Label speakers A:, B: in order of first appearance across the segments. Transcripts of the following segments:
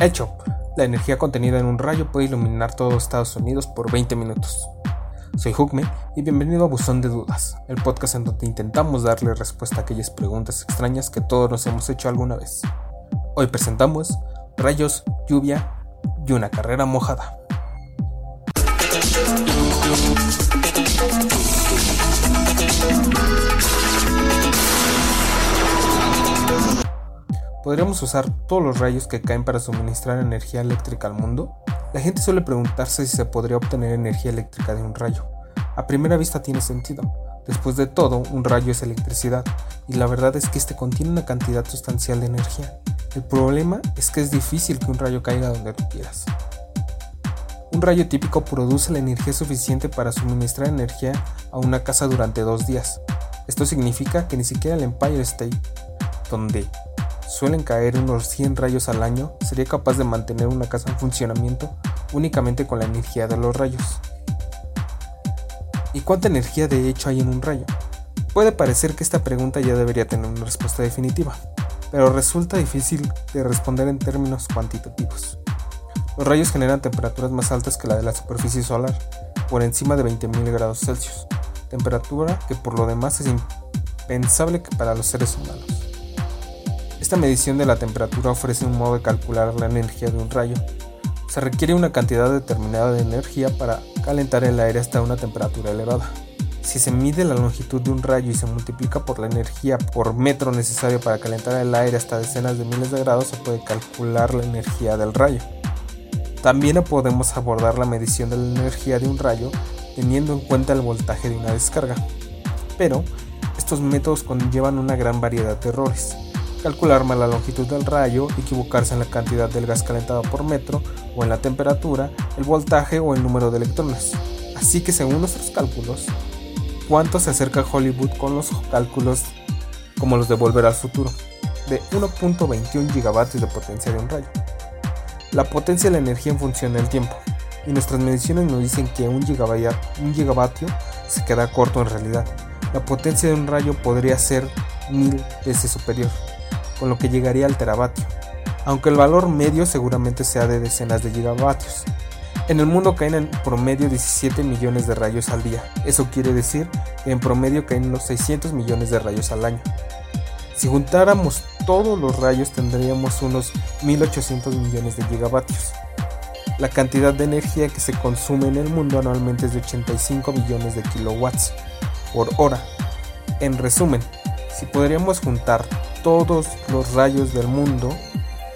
A: Hecho, la energía contenida en un rayo puede iluminar todo Estados Unidos por 20 minutos. Soy Hugme y bienvenido a Buzón de Dudas, el podcast en donde intentamos darle respuesta a aquellas preguntas extrañas que todos nos hemos hecho alguna vez. Hoy presentamos rayos, lluvia y una carrera mojada. ¿Podríamos usar todos los rayos que caen para suministrar energía eléctrica al mundo? La gente suele preguntarse si se podría obtener energía eléctrica de un rayo. A primera vista tiene sentido. Después de todo, un rayo es electricidad, y la verdad es que este contiene una cantidad sustancial de energía. El problema es que es difícil que un rayo caiga donde tú quieras. Un rayo típico produce la energía suficiente para suministrar energía a una casa durante dos días. Esto significa que ni siquiera el Empire State, donde suelen caer unos 100 rayos al año, sería capaz de mantener una casa en funcionamiento únicamente con la energía de los rayos. ¿Y cuánta energía de hecho hay en un rayo? Puede parecer que esta pregunta ya debería tener una respuesta definitiva, pero resulta difícil de responder en términos cuantitativos. Los rayos generan temperaturas más altas que la de la superficie solar, por encima de 20.000 grados Celsius, temperatura que por lo demás es impensable que para los seres humanos. Esta medición de la temperatura ofrece un modo de calcular la energía de un rayo. Se requiere una cantidad determinada de energía para calentar el aire hasta una temperatura elevada. Si se mide la longitud de un rayo y se multiplica por la energía por metro necesario para calentar el aire hasta decenas de miles de grados, se puede calcular la energía del rayo. También podemos abordar la medición de la energía de un rayo teniendo en cuenta el voltaje de una descarga. Pero estos métodos conllevan una gran variedad de errores calcular mal la longitud del rayo, equivocarse en la cantidad del gas calentado por metro o en la temperatura, el voltaje o el número de electrones. Así que según nuestros cálculos, ¿cuánto se acerca Hollywood con los cálculos como los de Volver al Futuro? De 1.21 gigavatios de potencia de un rayo. La potencia de la energía en función del tiempo. Y nuestras mediciones nos dicen que un gigavatio, un gigavatio se queda corto en realidad. La potencia de un rayo podría ser mil veces superior con lo que llegaría al teravatio, aunque el valor medio seguramente sea de decenas de gigavatios. En el mundo caen en promedio 17 millones de rayos al día, eso quiere decir que en promedio caen unos 600 millones de rayos al año. Si juntáramos todos los rayos tendríamos unos 1800 millones de gigavatios. La cantidad de energía que se consume en el mundo anualmente es de 85 millones de kilowatts por hora. En resumen, si podríamos juntar todos los rayos del mundo,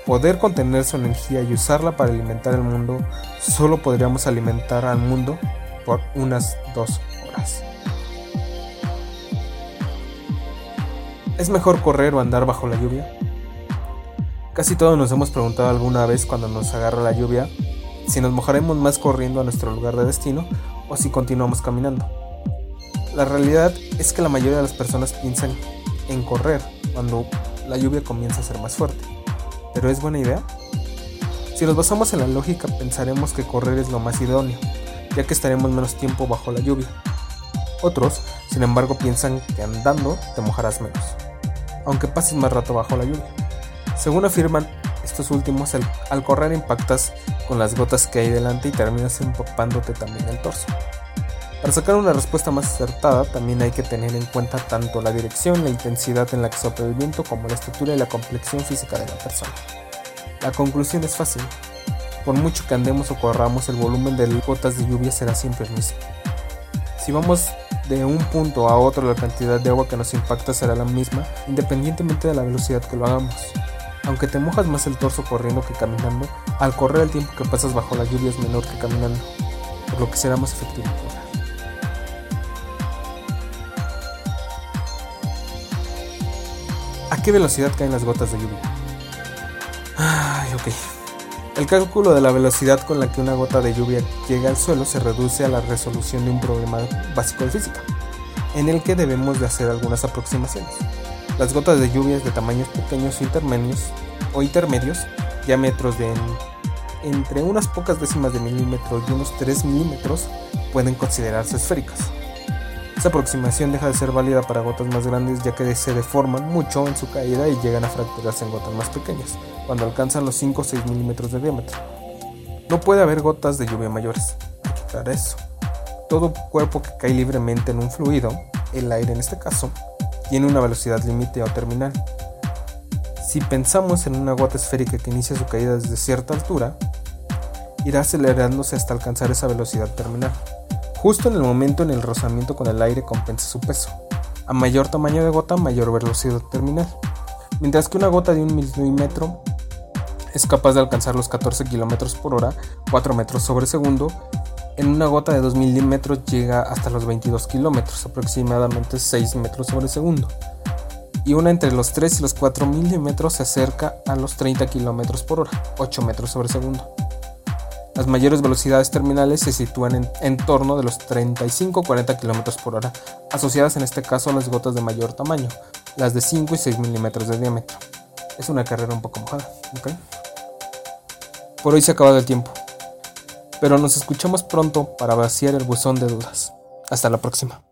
A: poder contener su energía y usarla para alimentar el mundo, solo podríamos alimentar al mundo por unas dos horas. ¿Es mejor correr o andar bajo la lluvia? Casi todos nos hemos preguntado alguna vez cuando nos agarra la lluvia si nos mojaremos más corriendo a nuestro lugar de destino o si continuamos caminando. La realidad es que la mayoría de las personas piensan en correr cuando la lluvia comienza a ser más fuerte. ¿Pero es buena idea? Si nos basamos en la lógica pensaremos que correr es lo más idóneo, ya que estaremos menos tiempo bajo la lluvia. Otros, sin embargo, piensan que andando te mojarás menos, aunque pases más rato bajo la lluvia. Según afirman estos últimos, al correr impactas con las gotas que hay delante y terminas empapándote también el torso. Para sacar una respuesta más acertada, también hay que tener en cuenta tanto la dirección, la intensidad en la que sopla el viento, como la estatura y la complexión física de la persona. La conclusión es fácil. Por mucho que andemos o corramos, el volumen de gotas de lluvia será siempre el mismo. Si vamos de un punto a otro, la cantidad de agua que nos impacta será la misma, independientemente de la velocidad que lo hagamos. Aunque te mojas más el torso corriendo que caminando, al correr el tiempo que pasas bajo la lluvia es menor que caminando, por lo que será más efectivo. ¿A qué velocidad caen las gotas de lluvia? Ay, ok. El cálculo de la velocidad con la que una gota de lluvia llega al suelo se reduce a la resolución de un problema básico de física, en el que debemos de hacer algunas aproximaciones. Las gotas de lluvia de tamaños pequeños o intermedios, o intermedios diámetros de entre unas pocas décimas de milímetro y unos 3 milímetros, pueden considerarse esféricas. Esta aproximación deja de ser válida para gotas más grandes ya que se deforman mucho en su caída y llegan a fracturarse en gotas más pequeñas, cuando alcanzan los 5 o 6 milímetros de diámetro. No puede haber gotas de lluvia mayores, aclarar eso. Todo cuerpo que cae libremente en un fluido, el aire en este caso, tiene una velocidad límite o terminal. Si pensamos en una gota esférica que inicia su caída desde cierta altura, irá acelerándose hasta alcanzar esa velocidad terminal. Justo en el momento en el rozamiento con el aire compensa su peso. A mayor tamaño de gota, mayor velocidad terminal. Mientras que una gota de un milímetro es capaz de alcanzar los 14 km por hora, 4 metros sobre segundo, en una gota de 2 milímetros llega hasta los 22 kilómetros, aproximadamente 6 metros sobre segundo. Y una entre los 3 y los 4 milímetros se acerca a los 30 kilómetros por hora, 8 metros sobre segundo. Las mayores velocidades terminales se sitúan en, torno de los 35-40 km por hora, asociadas en este caso a las gotas de mayor tamaño, las de 5 y 6 milímetros de diámetro. Es una carrera un poco mojada, Por hoy se ha acabado el tiempo, pero nos escuchamos pronto para vaciar el buzón de dudas. Hasta la próxima.